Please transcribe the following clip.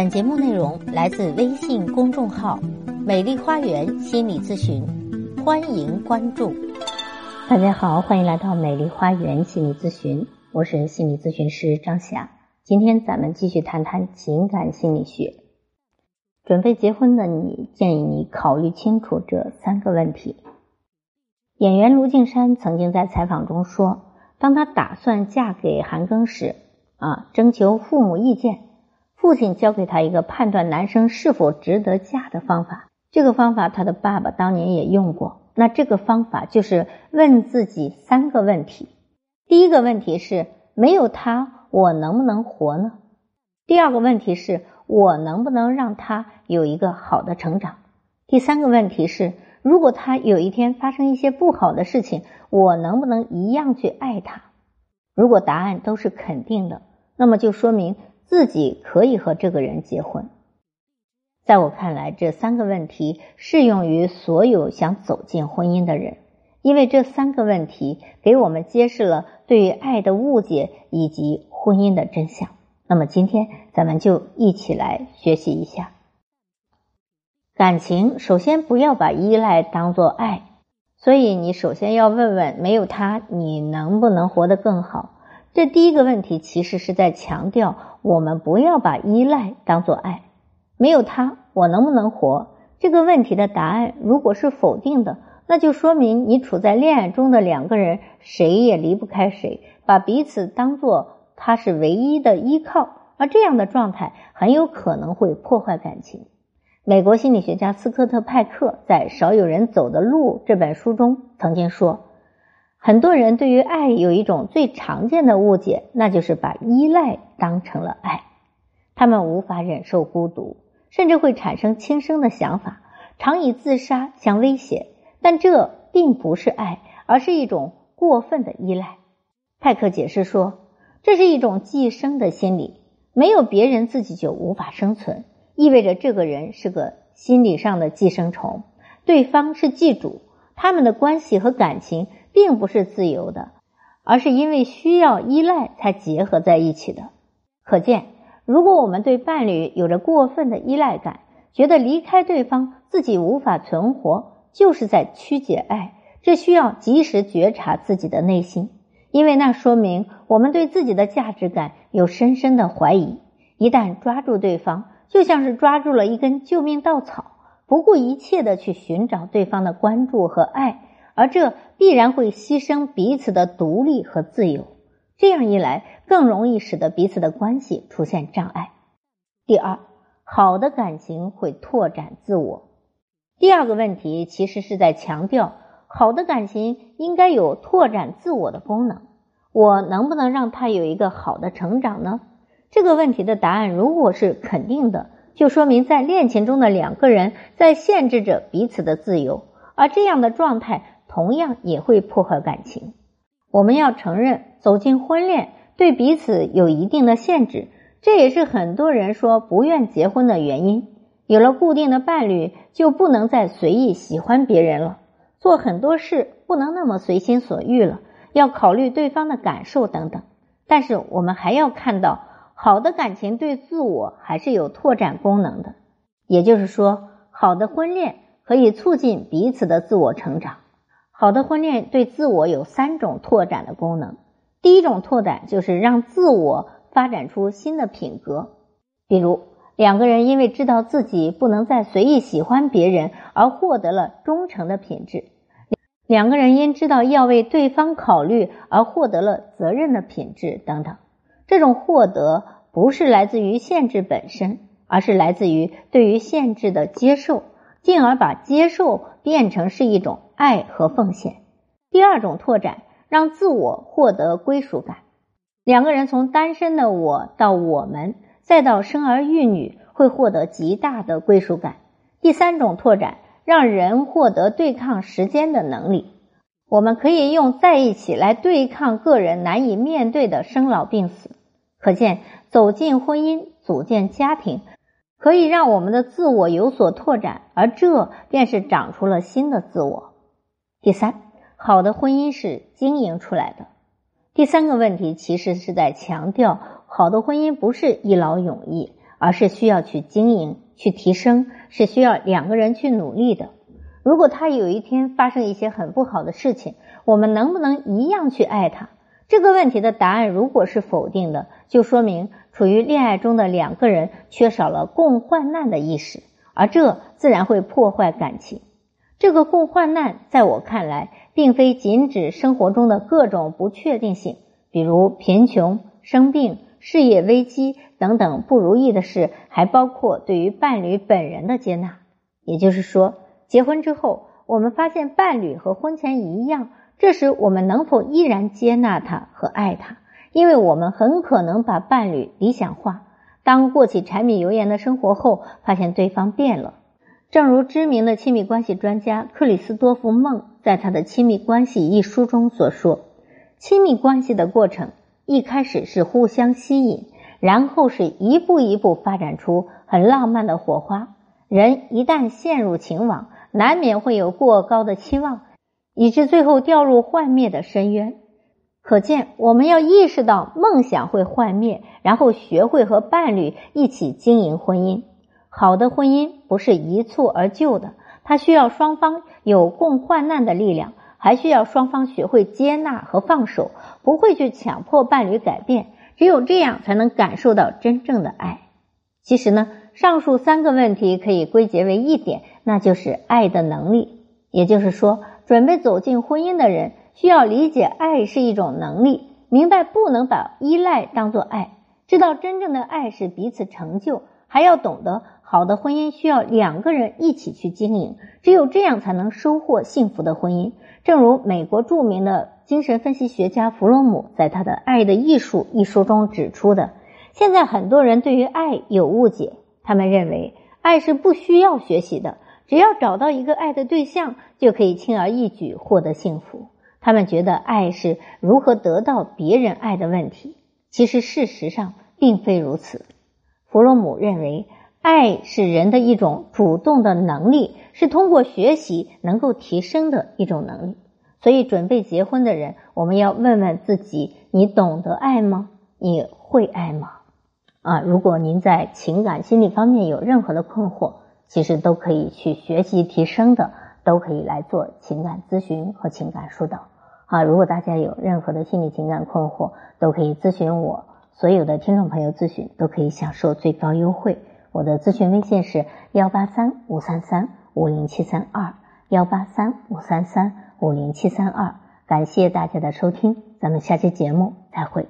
本节目内容来自微信公众号“美丽花园心理咨询”，欢迎关注。大家好，欢迎来到美丽花园心理咨询，我是心理咨询师张霞。今天咱们继续谈谈情感心理学。准备结婚的你，建议你考虑清楚这三个问题。演员卢靖姗曾经在采访中说，当她打算嫁给韩庚时，啊，征求父母意见。父亲教给他一个判断男生是否值得嫁的方法，这个方法他的爸爸当年也用过。那这个方法就是问自己三个问题：第一个问题是没有他我能不能活呢？第二个问题是我能不能让他有一个好的成长？第三个问题是如果他有一天发生一些不好的事情，我能不能一样去爱他？如果答案都是肯定的，那么就说明。自己可以和这个人结婚，在我看来，这三个问题适用于所有想走进婚姻的人，因为这三个问题给我们揭示了对于爱的误解以及婚姻的真相。那么，今天咱们就一起来学习一下感情。首先，不要把依赖当做爱，所以你首先要问问：没有他，你能不能活得更好？这第一个问题其实是在强调，我们不要把依赖当做爱。没有他，我能不能活？这个问题的答案如果是否定的，那就说明你处在恋爱中的两个人谁也离不开谁，把彼此当做他是唯一的依靠，而这样的状态很有可能会破坏感情。美国心理学家斯科特派克在《少有人走的路》这本书中曾经说。很多人对于爱有一种最常见的误解，那就是把依赖当成了爱。他们无法忍受孤独，甚至会产生轻生的想法，常以自杀相威胁。但这并不是爱，而是一种过分的依赖。派克解释说，这是一种寄生的心理，没有别人自己就无法生存，意味着这个人是个心理上的寄生虫，对方是寄主，他们的关系和感情。并不是自由的，而是因为需要依赖才结合在一起的。可见，如果我们对伴侣有着过分的依赖感，觉得离开对方自己无法存活，就是在曲解爱。这需要及时觉察自己的内心，因为那说明我们对自己的价值感有深深的怀疑。一旦抓住对方，就像是抓住了一根救命稻草，不顾一切的去寻找对方的关注和爱。而这必然会牺牲彼此的独立和自由，这样一来更容易使得彼此的关系出现障碍。第二，好的感情会拓展自我。第二个问题其实是在强调，好的感情应该有拓展自我的功能。我能不能让他有一个好的成长呢？这个问题的答案如果是肯定的，就说明在恋情中的两个人在限制着彼此的自由，而这样的状态。同样也会破坏感情。我们要承认，走进婚恋对彼此有一定的限制，这也是很多人说不愿结婚的原因。有了固定的伴侣，就不能再随意喜欢别人了，做很多事不能那么随心所欲了，要考虑对方的感受等等。但是我们还要看到，好的感情对自我还是有拓展功能的。也就是说，好的婚恋可以促进彼此的自我成长。好的婚恋对自我有三种拓展的功能。第一种拓展就是让自我发展出新的品格，比如两个人因为知道自己不能再随意喜欢别人而获得了忠诚的品质；两个人因知道要为对方考虑而获得了责任的品质等等。这种获得不是来自于限制本身，而是来自于对于限制的接受，进而把接受变成是一种。爱和奉献。第二种拓展，让自我获得归属感。两个人从单身的我到我们，再到生儿育女，会获得极大的归属感。第三种拓展，让人获得对抗时间的能力。我们可以用在一起来对抗个人难以面对的生老病死。可见，走进婚姻，组建家庭，可以让我们的自我有所拓展，而这便是长出了新的自我。第三，好的婚姻是经营出来的。第三个问题其实是在强调，好的婚姻不是一劳永逸，而是需要去经营、去提升，是需要两个人去努力的。如果他有一天发生一些很不好的事情，我们能不能一样去爱他？这个问题的答案如果是否定的，就说明处于恋爱中的两个人缺少了共患难的意识，而这自然会破坏感情。这个共患难，在我看来，并非仅指生活中的各种不确定性，比如贫穷、生病、事业危机等等不如意的事，还包括对于伴侣本人的接纳。也就是说。结婚之后，我们发现伴侣和婚前一样，这时我们能否依然接纳他和爱他？因为我们很可能把伴侣理想化。当过起柴米油盐的生活后，发现对方变了。正如知名的亲密关系专家克里斯多夫·孟在他的《亲密关系》一书中所说：“亲密关系的过程一开始是互相吸引，然后是一步一步发展出很浪漫的火花。人一旦陷入情网，难免会有过高的期望，以致最后掉入幻灭的深渊。可见，我们要意识到梦想会幻灭，然后学会和伴侣一起经营婚姻。好的婚姻不是一蹴而就的，它需要双方有共患难的力量，还需要双方学会接纳和放手，不会去强迫伴侣改变。只有这样，才能感受到真正的爱。其实呢，上述三个问题可以归结为一点。那就是爱的能力，也就是说，准备走进婚姻的人需要理解爱是一种能力，明白不能把依赖当做爱，知道真正的爱是彼此成就，还要懂得好的婚姻需要两个人一起去经营，只有这样才能收获幸福的婚姻。正如美国著名的精神分析学家弗洛姆在他的《爱的艺术》一书中指出的，现在很多人对于爱有误解，他们认为爱是不需要学习的。只要找到一个爱的对象，就可以轻而易举获得幸福。他们觉得爱是如何得到别人爱的问题。其实事实上并非如此。弗洛姆认为，爱是人的一种主动的能力，是通过学习能够提升的一种能力。所以，准备结婚的人，我们要问问自己：你懂得爱吗？你会爱吗？啊，如果您在情感心理方面有任何的困惑，其实都可以去学习提升的，都可以来做情感咨询和情感疏导啊！如果大家有任何的心理情感困惑，都可以咨询我。所有的听众朋友咨询都可以享受最高优惠。我的咨询微信是幺八三五三三五零七三二幺八三五三三五零七三二。感谢大家的收听，咱们下期节目再会。